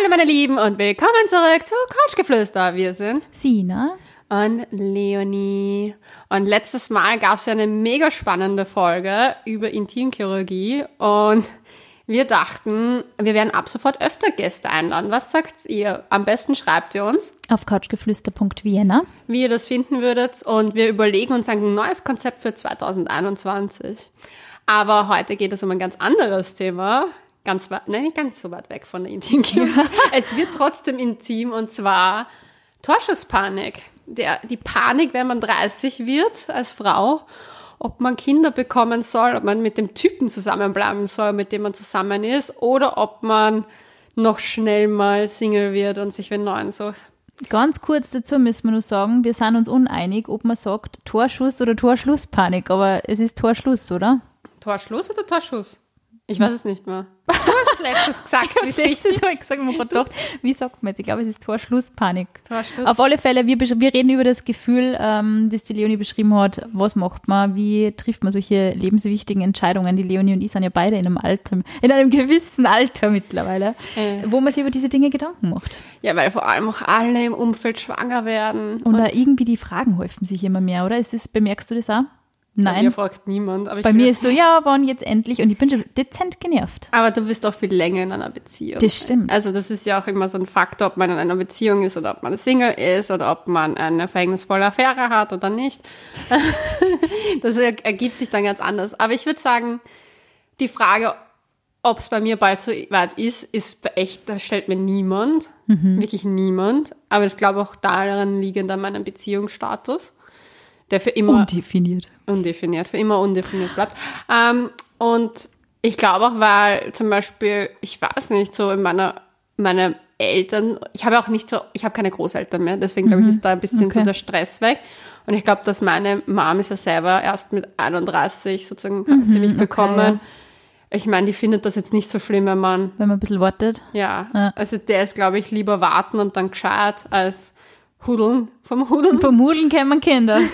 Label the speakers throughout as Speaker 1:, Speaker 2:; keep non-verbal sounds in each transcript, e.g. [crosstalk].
Speaker 1: Hallo meine Lieben und willkommen zurück zu Couchgeflüster. Wir sind
Speaker 2: Sina.
Speaker 1: und Leonie. Und letztes Mal gab es ja eine mega spannende Folge über Intimchirurgie und wir dachten, wir werden ab sofort öfter Gäste einladen. Was sagt ihr? Am besten schreibt ihr uns,
Speaker 2: Auf couchgeflüster.vienna.
Speaker 1: wie ihr das finden würdet und wir überlegen uns ein neues Konzept für 2021. Aber heute geht es um ein ganz anderes Thema. Ganz weit, nein, nicht ganz so weit weg von der Intimchirurgie. Es wird trotzdem intim und zwar Torschusspanik. Der, die Panik, wenn man 30 wird als Frau, ob man Kinder bekommen soll, ob man mit dem Typen zusammenbleiben soll, mit dem man zusammen ist, oder ob man noch schnell mal Single wird und sich einen neuen sucht.
Speaker 2: Ganz kurz dazu müssen wir nur sagen, wir sind uns uneinig, ob man sagt Torschuss oder Torschlusspanik, aber es ist Torschluss, oder?
Speaker 1: Torschluss oder Torschuss? Ich weiß es nicht mehr. Du hast letztes gesagt. [laughs] wie es
Speaker 2: Das
Speaker 1: richtig
Speaker 2: ist so, ich sage mir gerade gedacht, wie sagt man jetzt? Ich glaube, es ist Torschlusspanik.
Speaker 1: Torschluss.
Speaker 2: Auf alle Fälle, wir, wir reden über das Gefühl, ähm, das die Leonie beschrieben hat. Was macht man? Wie trifft man solche lebenswichtigen Entscheidungen? Die Leonie und ich sind ja beide in einem Alter, in einem gewissen Alter mittlerweile,
Speaker 1: Äh.
Speaker 2: wo man sich über diese Dinge Gedanken macht.
Speaker 1: Ja, weil vor allem auch alle im Umfeld schwanger werden.
Speaker 2: Und, da irgendwie die Fragen häufen sich immer mehr, oder? Ist bemerkst du das auch?
Speaker 1: Bei
Speaker 2: Nein.
Speaker 1: mir fragt niemand. Aber,
Speaker 2: Bei mir ist so, [laughs] ja, wann jetzt endlich? Und ich bin schon dezent genervt.
Speaker 1: aber du bist auch viel länger in einer Beziehung.
Speaker 2: Das stimmt.
Speaker 1: Also das ist ja auch immer so ein Faktor, ob man in einer Beziehung ist oder ob man Single ist oder ob man eine verhängnisvolle Affäre hat oder nicht. [laughs] das er- ergibt sich dann ganz anders. Aber ich würde sagen, die Frage, ob es bei mir bald so weit ist, ist echt, da stellt mir niemand,
Speaker 2: Mhm.
Speaker 1: wirklich niemand. Aber ich glaube auch daran liegend an meinem Beziehungsstatus, der für immer
Speaker 2: Undefiniert.
Speaker 1: undefiniert, für immer undefiniert bleibt. Ähm, und ich glaube auch, weil zum Beispiel, ich weiß nicht, so in meiner, meine Eltern, ich habe auch nicht so, ich habe keine Großeltern mehr, deswegen glaube ich, ist da ein bisschen so
Speaker 2: Okay.
Speaker 1: der Stress weg. Und ich glaube, dass meine Mom ist ja selber erst mit 31 sozusagen ziemlich bekommen. Ich meine, die findet das jetzt nicht so schlimm, wenn man,
Speaker 2: Wenn man ein bisschen wartet.
Speaker 1: ja,
Speaker 2: Ja.
Speaker 1: also der ist, glaube ich, lieber warten und dann gescheit als hudeln vom Hudeln.
Speaker 2: Vom Hudeln kennen man Kinder. [laughs]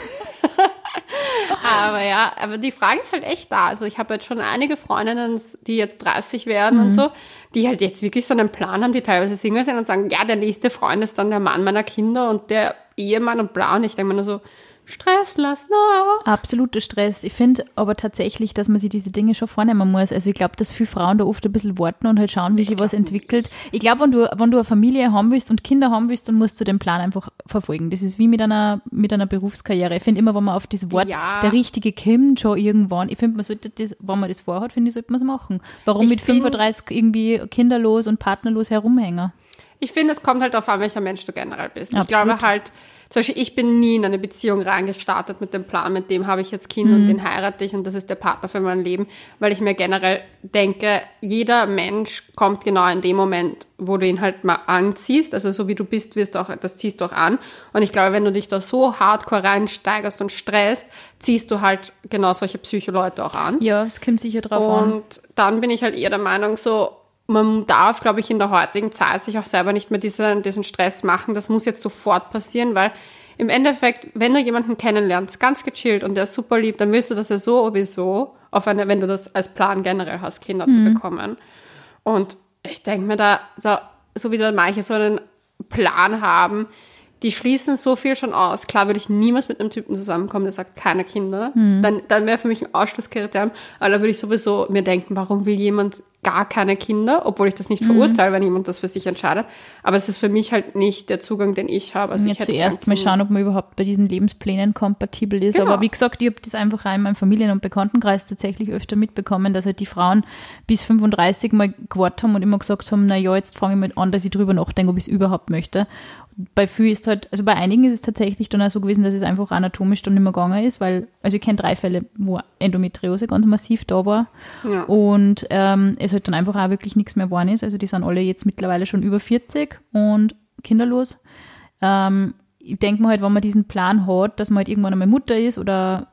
Speaker 1: Aber ja, aber die Frage ist halt echt da. Also ich habe jetzt schon einige Freundinnen, die jetzt 30 werden und so, die halt jetzt wirklich so einen Plan haben, die teilweise Single sind und sagen, ja, der nächste Freund ist dann der Mann meiner Kinder und der Ehemann und bla. Und ich denke mir nur so, Stress, lass nach.
Speaker 2: Absoluter Stress. Ich finde aber tatsächlich, dass man sich diese Dinge schon vornehmen muss. Also ich glaube, dass viele Frauen da oft ein bisschen warten und halt schauen, wie sich was entwickelt. Ich glaube, wenn du, wenn du eine Familie haben willst und Kinder haben willst, dann musst du den Plan einfach verfolgen. Das ist wie mit einer, mit einer Berufskarriere. Ich finde immer, wenn man auf das Wort,
Speaker 1: Ja.
Speaker 2: der richtige kommt schon irgendwann, ich finde, man sollte das, wenn man das vorhat, finde ich, sollte man es machen. Warum
Speaker 1: Ich
Speaker 2: mit
Speaker 1: find-
Speaker 2: 35 irgendwie kinderlos und partnerlos herumhängen?
Speaker 1: Ich finde, es kommt halt darauf an, welcher Mensch du generell bist. Ich
Speaker 2: Absolut.
Speaker 1: glaube halt, zum Beispiel, ich bin nie in eine Beziehung reingestartet mit dem Plan, mit dem habe ich jetzt Kind und den heirate ich und das ist der Partner für mein Leben, weil ich mir generell denke, jeder Mensch kommt genau in dem Moment, wo du ihn halt mal anziehst. Also so wie du bist, wirst du auch, das ziehst du auch an. Und ich glaube, wenn du dich da so hardcore reinsteigerst und stresst, ziehst du halt genau solche Psycholeute auch an.
Speaker 2: Ja, es kommt sicher drauf an.
Speaker 1: Und dann bin ich halt eher der Meinung, so, man darf, glaube ich, in der heutigen Zeit sich auch selber nicht mehr diesen, diesen Stress machen. Das muss jetzt sofort passieren, weil im Endeffekt, wenn du jemanden kennenlernst, ganz gechillt und der ist super lieb, dann willst du das ja so oder so, auf eine, wenn du das als Plan generell hast, Kinder zu bekommen. Und ich denke mir da, so, so wie da manche so einen Plan haben, die schließen so viel schon aus. Klar würde ich niemals mit einem Typen zusammenkommen, der sagt, keine Kinder. Dann, dann wäre für mich ein Ausschlusskriterium. Aber da würde ich sowieso mir denken, warum will jemand gar keine Kinder? Obwohl ich das nicht verurteile, wenn jemand das für sich entscheidet. Aber es ist für mich halt nicht der Zugang, den ich habe. Also
Speaker 2: ja,
Speaker 1: ich hätte
Speaker 2: zuerst mal schauen, ob man überhaupt bei diesen Lebensplänen kompatibel ist.
Speaker 1: Genau.
Speaker 2: Aber wie gesagt, ich habe das einfach in meinem Familien- und Bekanntenkreis tatsächlich öfter mitbekommen, dass halt die Frauen bis 35 mal gewartet haben und immer gesagt haben, na ja, jetzt fange ich mal an, dass ich drüber nachdenke, ob ich es überhaupt möchte. Bei vielen ist halt, also bei einigen ist es tatsächlich dann auch so gewesen, dass es einfach anatomisch dann nicht mehr gegangen ist, weil, also ich kenne drei Fälle, wo Endometriose ganz massiv da war
Speaker 1: Ja.
Speaker 2: und ähm, es halt dann einfach auch wirklich nichts mehr geworden ist. Also die sind alle jetzt mittlerweile schon über 40 und kinderlos. Ähm, ich denke mal halt, wenn man diesen Plan hat, dass man halt irgendwann einmal Mutter ist oder,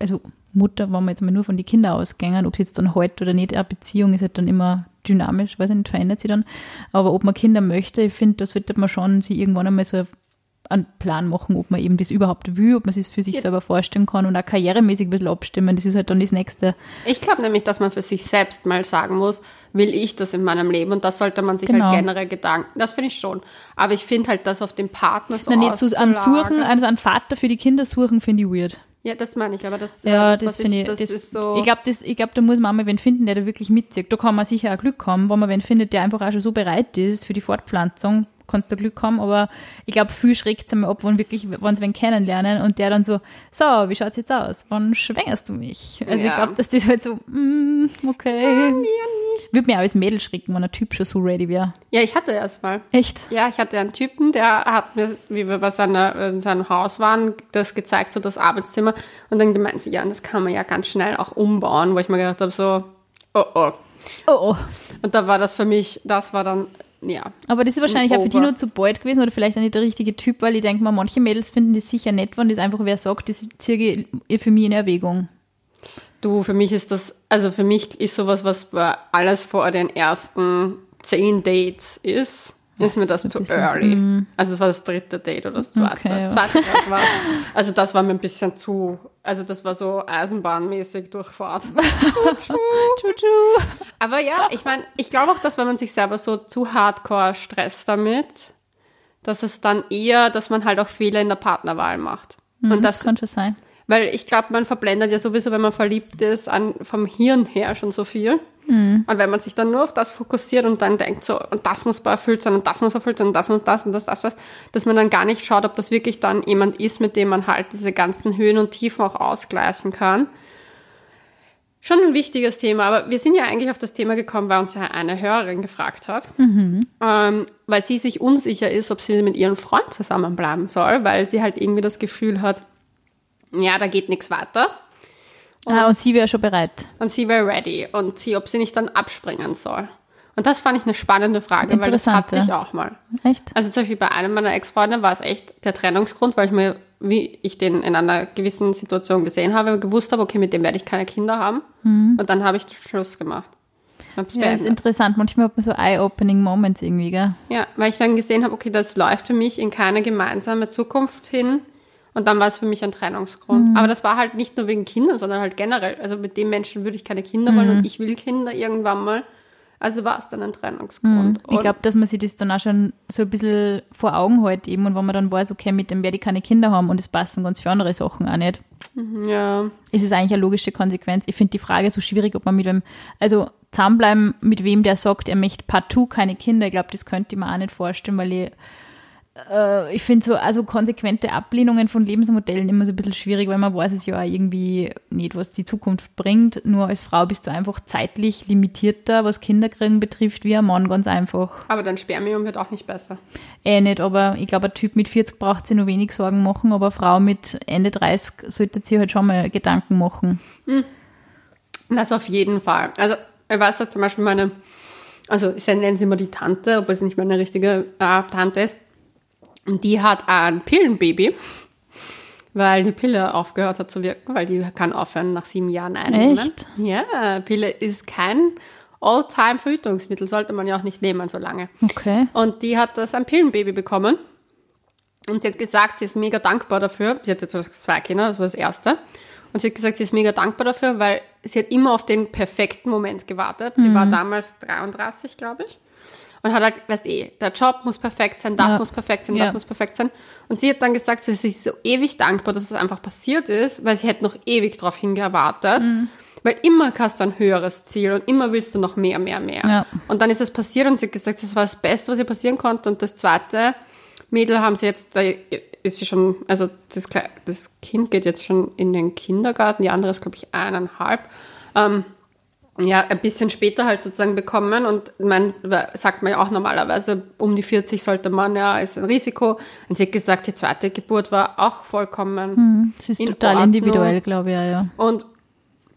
Speaker 2: also Mutter, wenn man jetzt mal nur von den Kindern ausgängen, ob es jetzt dann halt oder nicht, eine Beziehung ist halt dann immer dynamisch, weiß ich nicht, verändert sich dann. Aber ob man Kinder möchte, ich finde, da sollte man schon sich irgendwann einmal so einen Plan machen, ob man eben das überhaupt will, ob man es für sich
Speaker 1: Ja.
Speaker 2: selber vorstellen kann und auch karrieremäßig ein bisschen abstimmen. Das ist halt dann das Nächste.
Speaker 1: Ich glaube nämlich, dass man für sich selbst mal sagen muss, will ich das in meinem Leben? Und das sollte man sich
Speaker 2: Genau.
Speaker 1: halt generell Gedanken. Das finde ich schon. Aber ich finde halt, das auf den Partner so
Speaker 2: Nein, nicht so an Suchen, an, an Vater für die Kinder suchen, finde ich weird.
Speaker 1: Ja, das meine ich, aber das, äh,
Speaker 2: Ja,
Speaker 1: das,
Speaker 2: das,
Speaker 1: was
Speaker 2: finde ich,
Speaker 1: das,
Speaker 2: das,
Speaker 1: ist so.
Speaker 2: ich glaube, das, ich glaub, da muss man auch mal wen finden, der da wirklich mitzieht. Da kann man sicher auch Glück haben, wenn man wen findet, der einfach auch schon so bereit ist für die Fortpflanzung, kannst du Glück haben, aber ich glaube, viel schreckt es einmal ab, wenn wirklich, wenn sie wen kennenlernen und der dann so, so, wie schaut's jetzt aus? Wann schwängerst du mich? Also
Speaker 1: Ja.
Speaker 2: ich glaube, dass das halt so, mm, okay. Würde mir auch als Mädel schrecken, wenn ein Typ schon so ready wäre.
Speaker 1: ja, ich hatte erst mal.
Speaker 2: Echt?
Speaker 1: Ja, ich hatte einen Typen, der hat mir, wie wir bei seiner, in seinem Haus waren, das gezeigt, so das Arbeitszimmer. Und dann gemeint sie, ja, das kann man ja ganz schnell auch umbauen, wo ich mir gedacht habe, so, oh oh.
Speaker 2: Oh, oh.
Speaker 1: Und da war das für mich, das war dann, ja.
Speaker 2: Aber das ist wahrscheinlich auch für die nur zu bald gewesen oder vielleicht auch nicht der richtige Typ, weil ich denke mal, manche Mädels finden das sicher nett, wenn das einfach wer sagt, das ziehe ich für mich in Erwägung.
Speaker 1: Du, für mich ist das, also für mich ist sowas, was alles vor den ersten zehn Dates ist, ist mir das
Speaker 2: ist
Speaker 1: zu early. Also das war das dritte Date oder das zweite.
Speaker 2: Okay, ja.
Speaker 1: zweite war, also das war mir ein bisschen zu, also das war so Eisenbahnmäßig Durchfahrt. [laughs] Aber ja, ich meine, ich glaube auch, dass wenn man sich selber so zu hardcore stresst damit, dass es dann eher, dass man halt auch Fehler in der Partnerwahl macht. Und
Speaker 2: Und das
Speaker 1: das,
Speaker 2: schon sein.
Speaker 1: weil ich glaube, man verblendet ja sowieso, wenn man verliebt ist, an, vom Hirn her schon so viel. Und wenn man sich dann nur auf das fokussiert und dann denkt so, und das muss erfüllt sein und das muss erfüllt sein und das muss das und das, das, das, dass man dann gar nicht schaut, ob das wirklich dann jemand ist, mit dem man halt diese ganzen Höhen und Tiefen auch ausgleichen kann. Schon ein wichtiges Thema, aber wir sind ja eigentlich auf das Thema gekommen, weil uns ja eine Hörerin gefragt hat, ähm, weil sie sich unsicher ist, ob sie mit ihrem Freund zusammenbleiben soll, weil sie halt irgendwie das Gefühl hat, ja, da geht nichts weiter.
Speaker 2: Ah, und sie wäre schon bereit.
Speaker 1: Und sie wäre ready und sie, ob sie nicht dann abspringen soll. Und das fand ich eine spannende Frage, weil das hatte ich auch mal.
Speaker 2: Echt?
Speaker 1: Also zum Beispiel bei einem meiner Ex-Freunde war es echt der Trennungsgrund, weil ich mir, wie ich den in einer gewissen Situation gesehen habe, gewusst habe, okay, mit dem werde ich keine Kinder haben. Und dann habe ich Schluss gemacht.
Speaker 2: Mhm. Ja, ist interessant. Manchmal hat man so eye-opening Moments irgendwie, gell?
Speaker 1: Ja, weil ich dann gesehen habe, okay, das läuft für mich in keine gemeinsame Zukunft hin. Und dann war es für mich ein Trennungsgrund. Aber das war halt nicht nur wegen Kindern, sondern halt generell. Also mit dem Menschen würde ich keine Kinder wollen und ich will Kinder irgendwann mal. Also war es dann ein Trennungsgrund.
Speaker 2: Ich glaube, dass man sich das dann auch schon so ein bisschen vor Augen hält eben und wenn man dann weiß, okay, mit dem werde ich keine Kinder haben und es passen ganz viele andere Sachen auch nicht,
Speaker 1: und, ja,
Speaker 2: ist es eigentlich eine logische Konsequenz. Ich finde die Frage so schwierig, ob man mit wem, also zusammenbleiben, mit wem der sagt, er möchte partout keine Kinder. Ich glaube, das könnte ich mir auch nicht vorstellen, weil ich, äh, ich finde so, also konsequente Ablehnungen von Lebensmodellen immer so ein bisschen schwierig, weil man weiß es ja auch irgendwie nicht, was die Zukunft bringt. Nur als Frau bist du einfach zeitlich limitierter, was Kinderkriegen betrifft, wie ein Mann ganz einfach.
Speaker 1: aber dein Spermium wird auch nicht besser.
Speaker 2: Eh nicht, aber ich glaube, ein Typ mit 40 braucht sich nur wenig Sorgen machen, aber eine Frau mit Ende 30 sollte sich halt schon mal Gedanken machen.
Speaker 1: Das auf jeden Fall. Also ich weiß, dass zum Beispiel meine, also ich nenne sie immer die Tante, obwohl sie nicht meine richtige äh, Tante ist. Und die hat ein Pillenbaby, weil die Pille aufgehört hat zu wirken, weil die kann aufhören nach sieben Jahren einnehmen.
Speaker 2: Echt?
Speaker 1: Ja, Pille ist kein All-Time-Verhütungsmittel, sollte man ja auch nicht nehmen so lange.
Speaker 2: Okay.
Speaker 1: Und die hat das ein Pillenbaby bekommen. Und sie hat gesagt, sie ist mega dankbar dafür. Sie hat jetzt zwei Kinder, das war das erste. Und sie hat gesagt, sie ist mega dankbar dafür, weil sie hat immer auf den perfekten Moment gewartet. Sie war damals 33, glaube ich. Und hat halt, weiß eh, der Job muss perfekt sein, das
Speaker 2: Ja.
Speaker 1: muss perfekt sein,
Speaker 2: Ja.
Speaker 1: das muss perfekt sein. Und sie hat dann gesagt, sie ist so ewig dankbar, dass es einfach passiert ist, weil sie hätte noch ewig darauf hingewartet. Weil immer hast du ein höheres Ziel und immer willst du noch mehr, mehr, mehr.
Speaker 2: Ja.
Speaker 1: Und dann ist es passiert und sie hat gesagt, das war das Beste, was ihr passieren konnte. Und das zweite Mädel haben sie jetzt, da ist sie schon, also das, das Kind geht jetzt schon in den Kindergarten, die andere ist, glaube ich, eineinhalb. Ähm, ja, ein bisschen später halt sozusagen bekommen und man sagt man ja auch normalerweise, um die 40 sollte man, ja, ist ein Risiko. Und sie hat gesagt, die zweite Geburt war auch vollkommen
Speaker 2: Das ist
Speaker 1: in
Speaker 2: total
Speaker 1: Ordnung.
Speaker 2: individuell, glaube ich, ja, ja.
Speaker 1: Und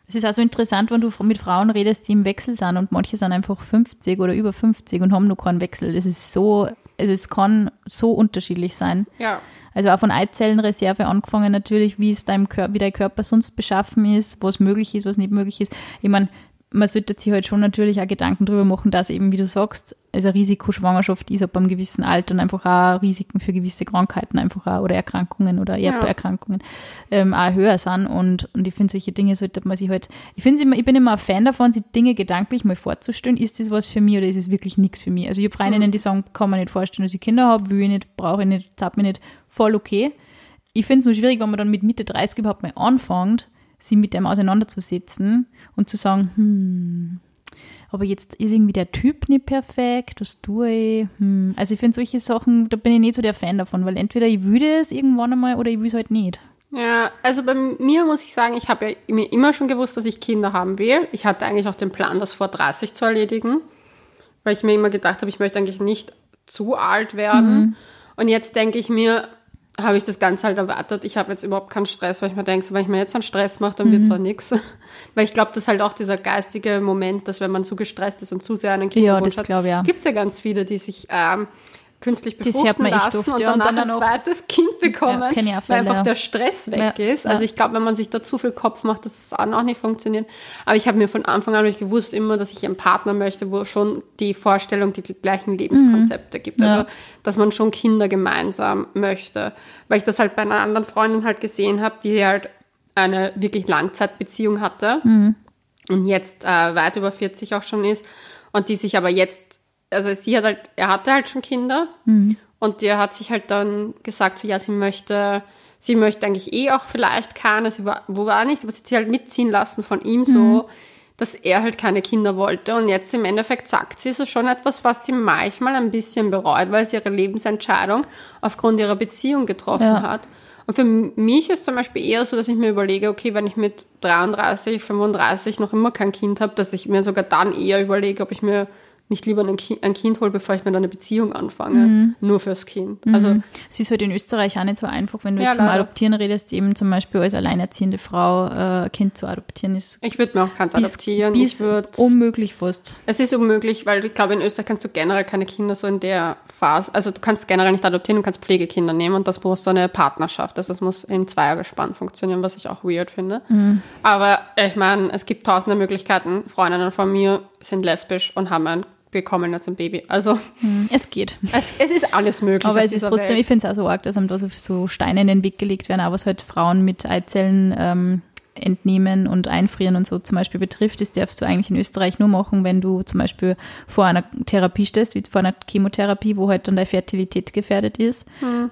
Speaker 2: Es ist also interessant, wenn du mit Frauen redest, die im Wechsel sind und manche sind einfach 50 oder über 50 und haben noch keinen Wechsel. Das ist so, also es kann so unterschiedlich sein.
Speaker 1: ja,
Speaker 2: Also auch von Eizellenreserve angefangen natürlich, wie es deinem Körper, wie dein Körper sonst beschaffen ist, was möglich ist, was nicht möglich ist. Ich meine, man sollte sich halt schon natürlich auch Gedanken darüber machen, dass eben, wie du sagst, also Risikoschwangerschaft ist ab einem gewissen Alter und einfach auch Risiken für gewisse Krankheiten einfach auch oder Erkrankungen oder Erberkrankungen ähm, auch höher sind. Und, und ich finde, solche Dinge sollte man sich halt, ich finde immer, ich bin immer ein Fan davon, sich Dinge gedanklich mal vorzustellen, ist das was für mich oder ist es wirklich nichts für mich? Also ich habe Freundinnen,
Speaker 1: Mhm.
Speaker 2: die sagen, kann man nicht vorstellen, dass ich Kinder habe, will ich nicht, brauche ich nicht, zahlt mir nicht, voll okay. Ich finde es nur schwierig, wenn man dann mit Mitte 30 überhaupt mal anfängt, sich mit dem auseinanderzusetzen und zu sagen, hm, aber jetzt ist irgendwie der Typ nicht perfekt, was tue ich? Hm. Also ich finde solche Sachen, da bin ich nicht so der Fan davon, weil entweder ich würde es irgendwann einmal oder ich will es halt nicht.
Speaker 1: Ja, also bei mir muss ich sagen, ich habe ja mir immer schon gewusst, dass ich Kinder haben will. Ich hatte eigentlich auch den Plan, das vor 30 zu erledigen, weil ich mir immer gedacht habe, ich möchte eigentlich nicht zu alt werden. Und jetzt denke ich mir, habe ich das Ganze halt erwartet. Ich habe jetzt überhaupt keinen Stress, weil ich mir denke, so, wenn ich mir jetzt einen Stress mache, dann wird es auch nichts. [laughs] Weil ich glaube, das ist halt auch dieser geistige Moment, dass wenn man zu gestresst ist und zu sehr einen Kinderwunsch
Speaker 2: das
Speaker 1: hat,
Speaker 2: auch.
Speaker 1: gibt es ja ganz viele, die sich ähm, künstlich befruchten lassen
Speaker 2: oft,
Speaker 1: und
Speaker 2: ja, und
Speaker 1: danach
Speaker 2: dann
Speaker 1: ein zweites Kind bekommen,
Speaker 2: Ja, auch
Speaker 1: weil
Speaker 2: Fälle,
Speaker 1: einfach
Speaker 2: ja.
Speaker 1: der Stress weg ist. Also ich glaube, wenn man sich da zu viel Kopf macht, dass es dann auch nicht funktioniert. Aber ich habe mir von Anfang an ich gewusst immer, dass ich einen Partner möchte, wo schon die Vorstellung, die gleichen Lebenskonzepte gibt.
Speaker 2: Ja.
Speaker 1: Also, dass man schon Kinder gemeinsam möchte. Weil ich das halt bei einer anderen Freundin halt gesehen habe, die halt eine wirklich Langzeitbeziehung hatte und jetzt äh, weit über 40 auch schon ist und die sich aber jetzt, also sie hat halt, er hatte halt schon Kinder. Und der hat sich halt dann gesagt, so ja, sie möchte, sie möchte eigentlich eh auch vielleicht keine, sie war, wo war nicht, aber sie hat sich halt mitziehen lassen von ihm so, dass er halt keine Kinder wollte. Und jetzt im Endeffekt sagt sie, ist es schon etwas, was sie manchmal ein bisschen bereut, weil sie ihre Lebensentscheidung aufgrund ihrer Beziehung getroffen
Speaker 2: Ja.
Speaker 1: hat. Und für mich ist zum Beispiel eher so, dass ich mir überlege, okay, wenn ich mit 33, 35 noch immer kein Kind habe, dass ich mir sogar dann eher überlege, ob ich mir nicht lieber ein Kind, ein kind hole, bevor ich mir dann eine Beziehung anfange.
Speaker 2: Mhm.
Speaker 1: Nur fürs Kind. Also
Speaker 2: Es ist halt in Österreich auch nicht so einfach, wenn du
Speaker 1: Ja,
Speaker 2: jetzt vom
Speaker 1: leider.
Speaker 2: Adoptieren redest, eben zum Beispiel als alleinerziehende Frau äh, ein Kind zu adoptieren, ist
Speaker 1: ich würde mir auch keins
Speaker 2: bis,
Speaker 1: adoptieren.
Speaker 2: bis
Speaker 1: ich würd,
Speaker 2: unmöglich fast.
Speaker 1: es ist unmöglich, weil ich glaube, in Österreich kannst du generell keine Kinder so in der Phase, also du kannst generell nicht adoptieren, du kannst Pflegekinder nehmen und das brauchst du eine Partnerschaft. Also es muss im Zweiergespann funktionieren, was ich auch weird finde.
Speaker 2: Mhm.
Speaker 1: Aber ich meine, es gibt tausende Möglichkeiten. Freundinnen von mir sind lesbisch und haben ein, bekommen jetzt ein Baby. Also
Speaker 2: Es geht.
Speaker 1: es, es ist alles möglich.
Speaker 2: Aber es ist trotzdem,
Speaker 1: Welt.
Speaker 2: ich finde es auch so arg, dass einem da so, so Steine in den Weg gelegt werden, auch was halt Frauen mit Eizellen ähm, entnehmen und einfrieren und so zum Beispiel betrifft. Das darfst du eigentlich in Österreich nur machen, wenn du zum Beispiel vor einer Therapie stehst, wie vor einer Chemotherapie, wo halt dann deine Fertilität gefährdet ist.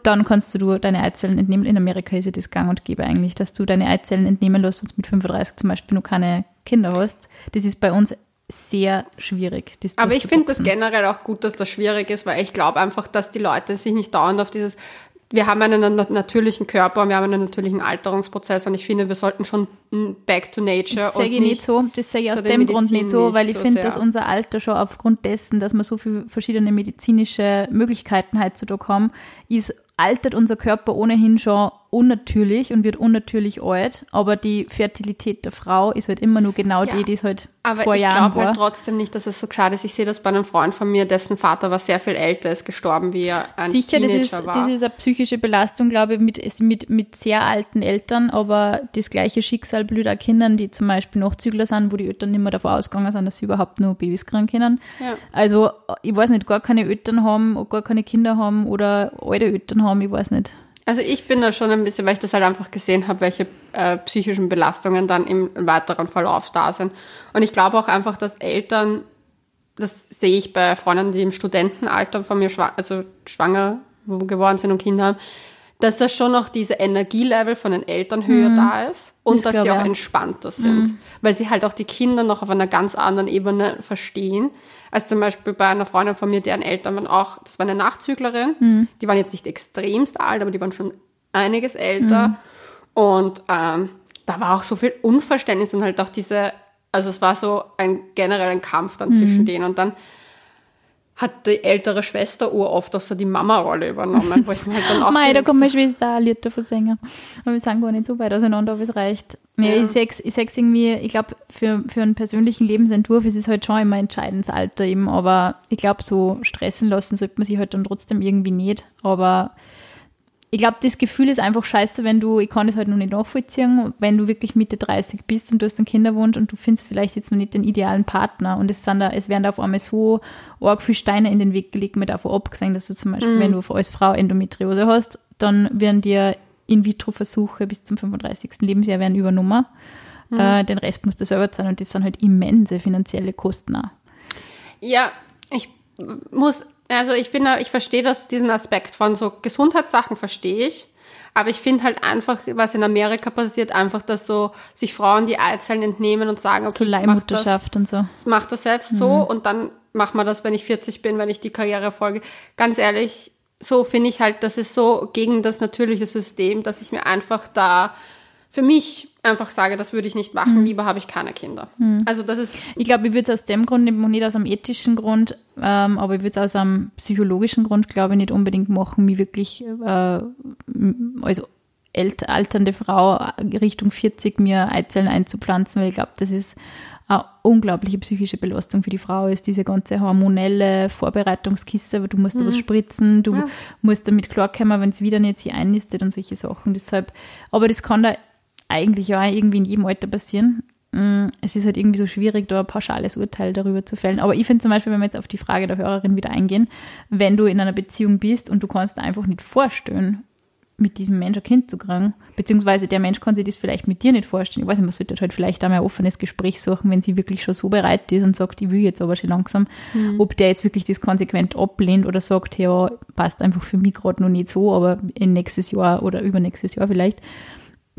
Speaker 2: Dann kannst du deine Eizellen entnehmen. In Amerika ist ja das gang und gäbe eigentlich, dass du deine Eizellen entnehmen lässt und mit 35 zum Beispiel noch keine Kinder hast. Das ist bei uns sehr schwierig.
Speaker 1: Aber ich finde das generell auch gut, dass das schwierig ist, weil ich glaube einfach, dass die Leute sich nicht dauernd auf dieses, wir haben einen na- natürlichen Körper und wir haben einen natürlichen Alterungsprozess und ich finde, wir sollten schon back to nature
Speaker 2: Das sage ich nicht so. Das sage ich aus dem Grund nicht so, weil
Speaker 1: nicht
Speaker 2: ich
Speaker 1: so
Speaker 2: finde, dass unser Alter schon aufgrund dessen, dass wir so viele verschiedene medizinische Möglichkeiten heutzutage haben, ist, altert unser Körper ohnehin schon unnatürlich und wird unnatürlich alt, aber die Fertilität der Frau ist halt immer nur genau
Speaker 1: Ja.
Speaker 2: die, die es halt
Speaker 1: Aber
Speaker 2: vor
Speaker 1: ich
Speaker 2: Jahren
Speaker 1: glaube
Speaker 2: war.
Speaker 1: halt trotzdem nicht, dass es so schade ist. Ich sehe das bei einem Freund von mir, dessen Vater war sehr viel älter, ist gestorben, wie er ein
Speaker 2: Sicher, das
Speaker 1: Teenager
Speaker 2: ist,
Speaker 1: war.
Speaker 2: das ist eine psychische Belastung, glaube ich, mit, mit, mit sehr alten Eltern, aber das gleiche Schicksal blüht auch Kindern, die zum Beispiel Nachzügler sind, wo die Eltern nicht mehr davon ausgegangen sind, dass sie überhaupt nur Babys kriegen können.
Speaker 1: Ja.
Speaker 2: Also, ich weiß nicht, gar keine Eltern haben, gar keine Kinder haben oder alte Eltern haben, ich weiß nicht.
Speaker 1: Also ich bin da schon ein bisschen, weil ich das halt einfach gesehen habe, welche äh, psychischen Belastungen dann im weiteren Verlauf da sind. Und ich glaube auch einfach, dass Eltern, das sehe ich bei Freunden, die im Studentenalter von mir schwa also schwanger geworden sind und Kinder haben, dass da schon noch diese Energielevel von den Eltern höher da ist und
Speaker 2: Das
Speaker 1: dass sie auch
Speaker 2: auch.
Speaker 1: entspannter sind, weil sie halt auch die Kinder noch auf einer ganz anderen Ebene verstehen. Als zum Beispiel bei einer Freundin von mir, deren Eltern waren auch, das war eine Nachzüglerin, die waren jetzt nicht extremst alt, aber die waren schon einiges älter. Und ähm, da war auch so viel Unverständnis und halt auch diese, also es war so ein generell ein Kampf dann zwischen denen. Und dann hat die ältere Schwester uroft auch so die Mama-Rolle übernommen, wo ich halt dann auch [laughs]
Speaker 2: Mei, da kommt meine Schwester auch ein Lied davon singen. Aber wir sind gar nicht so weit auseinander, aber es reicht. Ja,
Speaker 1: Ja.
Speaker 2: ich sag's, ich sag's irgendwie, ich glaube, für, für einen persönlichen Lebensentwurf ist es halt schon immer entscheidendes Alter eben, aber ich glaube, so stressen lassen sollte man sich halt dann trotzdem irgendwie nicht. Aber ich glaube, das Gefühl ist einfach scheiße, wenn du, ich kann das halt noch nicht nachvollziehen, wenn du wirklich Mitte 30 bist und du hast einen Kinderwunsch und du findest vielleicht jetzt noch nicht den idealen Partner und es, sind da, es werden da auf einmal so arg viele Steine in den Weg gelegt, mit davon abgesehen, dass du zum Beispiel, mhm. wenn du als Frau Endometriose hast, dann werden dir In-vitro-Versuche bis zum 35. Lebensjahr werden übernommen. Mhm. Äh, den Rest musst du selber zahlen und das sind halt immense finanzielle Kosten auch.
Speaker 1: Ja, ich muss also ich bin ich verstehe das, diesen Aspekt von so Gesundheitssachen verstehe ich. Aber ich finde halt einfach, was in Amerika passiert, einfach, dass so sich Frauen die Eizellen entnehmen und sagen,
Speaker 2: okay, so Leihmutterschaft und so.
Speaker 1: Ich mache das jetzt mhm. so und dann machen wir das, wenn ich 40 bin, wenn ich die Karriere folge. Ganz ehrlich, so finde ich halt, das ist so gegen das natürliche System, dass ich mir einfach da für mich einfach sage, das würde ich nicht machen, mhm. lieber habe ich keine Kinder. Mhm. Also das ist.
Speaker 2: Ich glaube, ich würde es aus dem Grund, nicht aus einem ethischen Grund, ähm, aber ich würde es aus einem psychologischen Grund, glaube ich, nicht unbedingt machen, mich wirklich äh, als alternde Frau Richtung 40 mir Eizellen einzupflanzen, weil ich glaube, das ist eine unglaubliche psychische Belastung für die Frau ist, diese ganze hormonelle Vorbereitungskiste, du musst mhm. da was mhm. spritzen, du ja. musst damit klarkommen, wenn es wieder nicht sie einnistet und solche Sachen. Deshalb, aber das kann da eigentlich ja irgendwie in jedem Alter passieren. Mm, es ist halt irgendwie so schwierig, da ein pauschales Urteil darüber zu fällen. Aber ich finde zum Beispiel, wenn wir jetzt auf die Frage der Hörerin wieder eingehen, wenn du in einer Beziehung bist und du kannst einfach nicht vorstellen, mit diesem Mensch ein Kind zu kriegen, beziehungsweise der Mensch kann sich das vielleicht mit dir nicht vorstellen. Ich weiß nicht, man sollte halt vielleicht einmal ein offenes Gespräch suchen, wenn sie wirklich schon so bereit ist und sagt, ich will jetzt aber schon langsam, mhm. ob der jetzt wirklich das konsequent ablehnt oder sagt, ja, passt einfach für mich gerade noch nicht so, aber in nächstes Jahr oder übernächstes Jahr vielleicht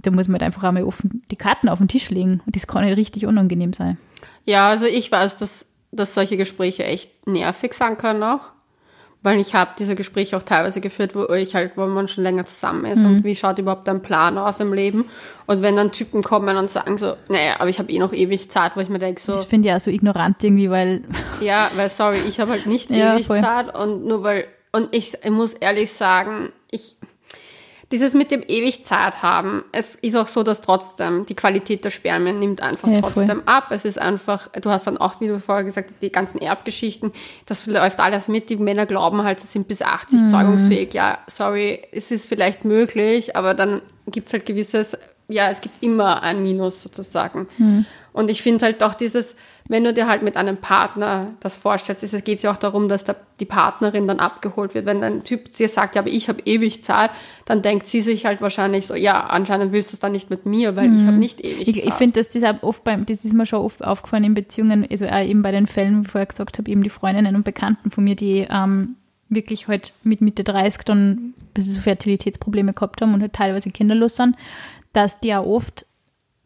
Speaker 2: da muss man halt einfach einmal offen die Karten auf den Tisch legen. Und das kann halt richtig unangenehm sein.
Speaker 1: Ja, also ich weiß, dass, dass solche Gespräche echt nervig sein können auch. Weil ich habe diese Gespräche auch teilweise geführt, wo ich halt, wo man schon länger zusammen ist mhm. und wie schaut überhaupt dein Plan aus im Leben. Und wenn dann Typen kommen und sagen so, naja, aber ich habe eh noch ewig Zeit, wo ich mir denke so.
Speaker 2: Das finde ich auch so ignorant irgendwie, weil. [laughs]
Speaker 1: Ja, weil sorry, ich habe halt nicht ja, ewig voll. Zeit und nur weil, und ich, ich muss ehrlich sagen, ich, dieses mit dem ewig Zeit haben, es ist auch so, dass trotzdem die Qualität der Spermien nimmt einfach ja, trotzdem voll. ab. Es ist einfach, du hast dann auch, wie du vorher gesagt hast, die ganzen Erbgeschichten, das läuft alles mit. Die Männer glauben halt, sie sind bis 80 mhm. zeugungsfähig. Ja, sorry, es ist vielleicht möglich, aber dann gibt's halt gewisses, ja, es gibt immer ein Minus sozusagen. Mhm. Und ich finde halt doch dieses, wenn du dir halt mit einem Partner das vorstellst, es geht ja auch darum, dass da die Partnerin dann abgeholt wird. Wenn ein Typ dir sagt, ja, aber ich habe ewig Zeit, dann denkt sie sich halt wahrscheinlich so, ja, anscheinend willst du es dann nicht mit mir, weil mhm. ich habe nicht ewig
Speaker 2: ich, Zeit. Ich finde, dass das oft beim, das ist mir schon oft aufgefallen in Beziehungen, also auch eben bei den Fällen, wie ich vorher gesagt habe, eben die Freundinnen und Bekannten von mir, die ähm, wirklich halt mit Mitte 30 dann so Fertilitätsprobleme gehabt haben und halt teilweise kinderlos sind, dass die ja oft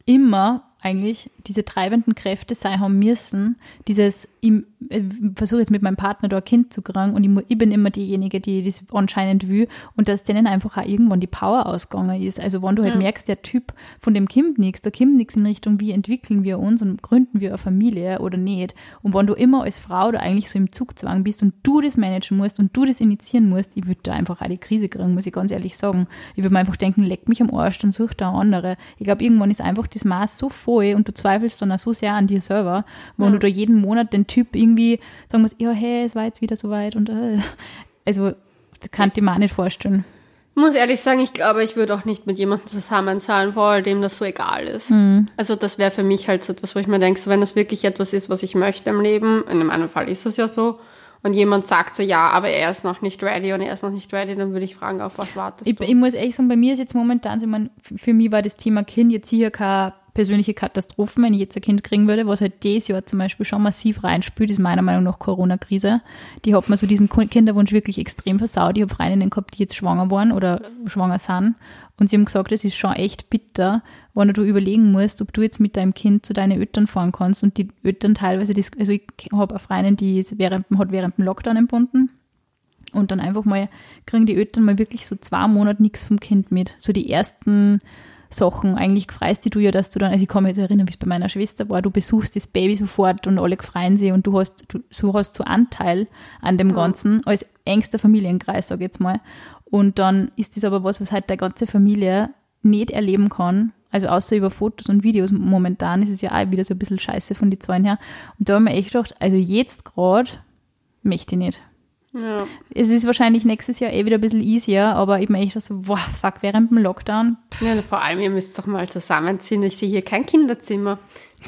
Speaker 2: immer eigentlich diese treibenden Kräfte sein haben müssen, dieses, ich äh, versuche jetzt mit meinem Partner da ein Kind zu kriegen und ich, ich, bin immer diejenige, die das anscheinend will und dass denen einfach auch irgendwann die Power ausgegangen ist. Also wenn du halt ja. merkst, der Typ, von dem kommt nichts, da kommt nichts in Richtung, wie entwickeln wir uns und gründen wir eine Familie oder nicht. Und wenn du immer als Frau da eigentlich so im Zugzwang bist und du das managen musst und du das initiieren musst, ich würde da einfach auch die Krise kriegen, muss ich ganz ehrlich sagen. Ich würde mir einfach denken, leck mich am Arsch, dann such da andere. Ich glaube, irgendwann ist einfach das Maß so voll und du zweifelst dann auch so sehr an dir selber, wenn ja. du da jeden Monat den Typ irgendwie sagen musst, ja, hey, es war jetzt wieder soweit und äh, also kann ich mir auch nicht vorstellen.
Speaker 1: Ich muss ehrlich sagen, ich glaube, ich würde auch nicht mit jemandem zusammen sein wollen, dem das so egal ist. Mhm. Also das wäre für mich halt so etwas, wo ich mir denke, so, wenn das wirklich etwas ist, was ich möchte im Leben, in meinem Fall ist es ja so, und jemand sagt so, ja, aber er ist noch nicht ready und er ist noch nicht ready, dann würde ich fragen, auf was wartest
Speaker 2: ich,
Speaker 1: du?
Speaker 2: Ich muss ehrlich sagen, bei mir ist jetzt momentan, also man, für mich war das Thema Kind jetzt hier kein persönliche Katastrophen, wenn ich jetzt ein Kind kriegen würde, was halt dieses Jahr zum Beispiel schon massiv reinspült, ist meiner Meinung nach Corona-Krise. Die hat mir so diesen Kinderwunsch wirklich extrem versaut. Ich habe Freundinnen gehabt, die jetzt schwanger waren oder schwanger sind. Und sie haben gesagt, es ist schon echt bitter, wenn du überlegen musst, ob du jetzt mit deinem Kind zu deinen Eltern fahren kannst. Und die Eltern teilweise, das, also ich habe eine Freundin, die während, hat während dem Lockdown entbunden. Und dann einfach mal kriegen die Eltern mal wirklich so zwei Monate nichts vom Kind mit. So die ersten Sachen. Eigentlich freust du ja, dass du dann, also ich kann mich jetzt erinnern, wie es bei meiner Schwester war, du besuchst das Baby sofort und alle freuen sich und du hast, du, so hast so Anteil an dem Ganzen als engster Familienkreis, sag ich jetzt mal. Und dann ist das aber was, was halt der ganze Familie nicht erleben kann. Also außer über Fotos und Videos momentan ist es ja auch wieder so ein bisschen scheiße von die Zahlen her. Und da haben wir echt gedacht, also jetzt gerade möchte ich nicht.
Speaker 1: Ja.
Speaker 2: Es ist wahrscheinlich nächstes Jahr eh wieder ein bisschen easier, aber ich bin echt so, boah, fuck, während dem Lockdown
Speaker 1: ja, vor allem, ihr müsst doch mal zusammenziehen. Ich sehe hier kein Kinderzimmer.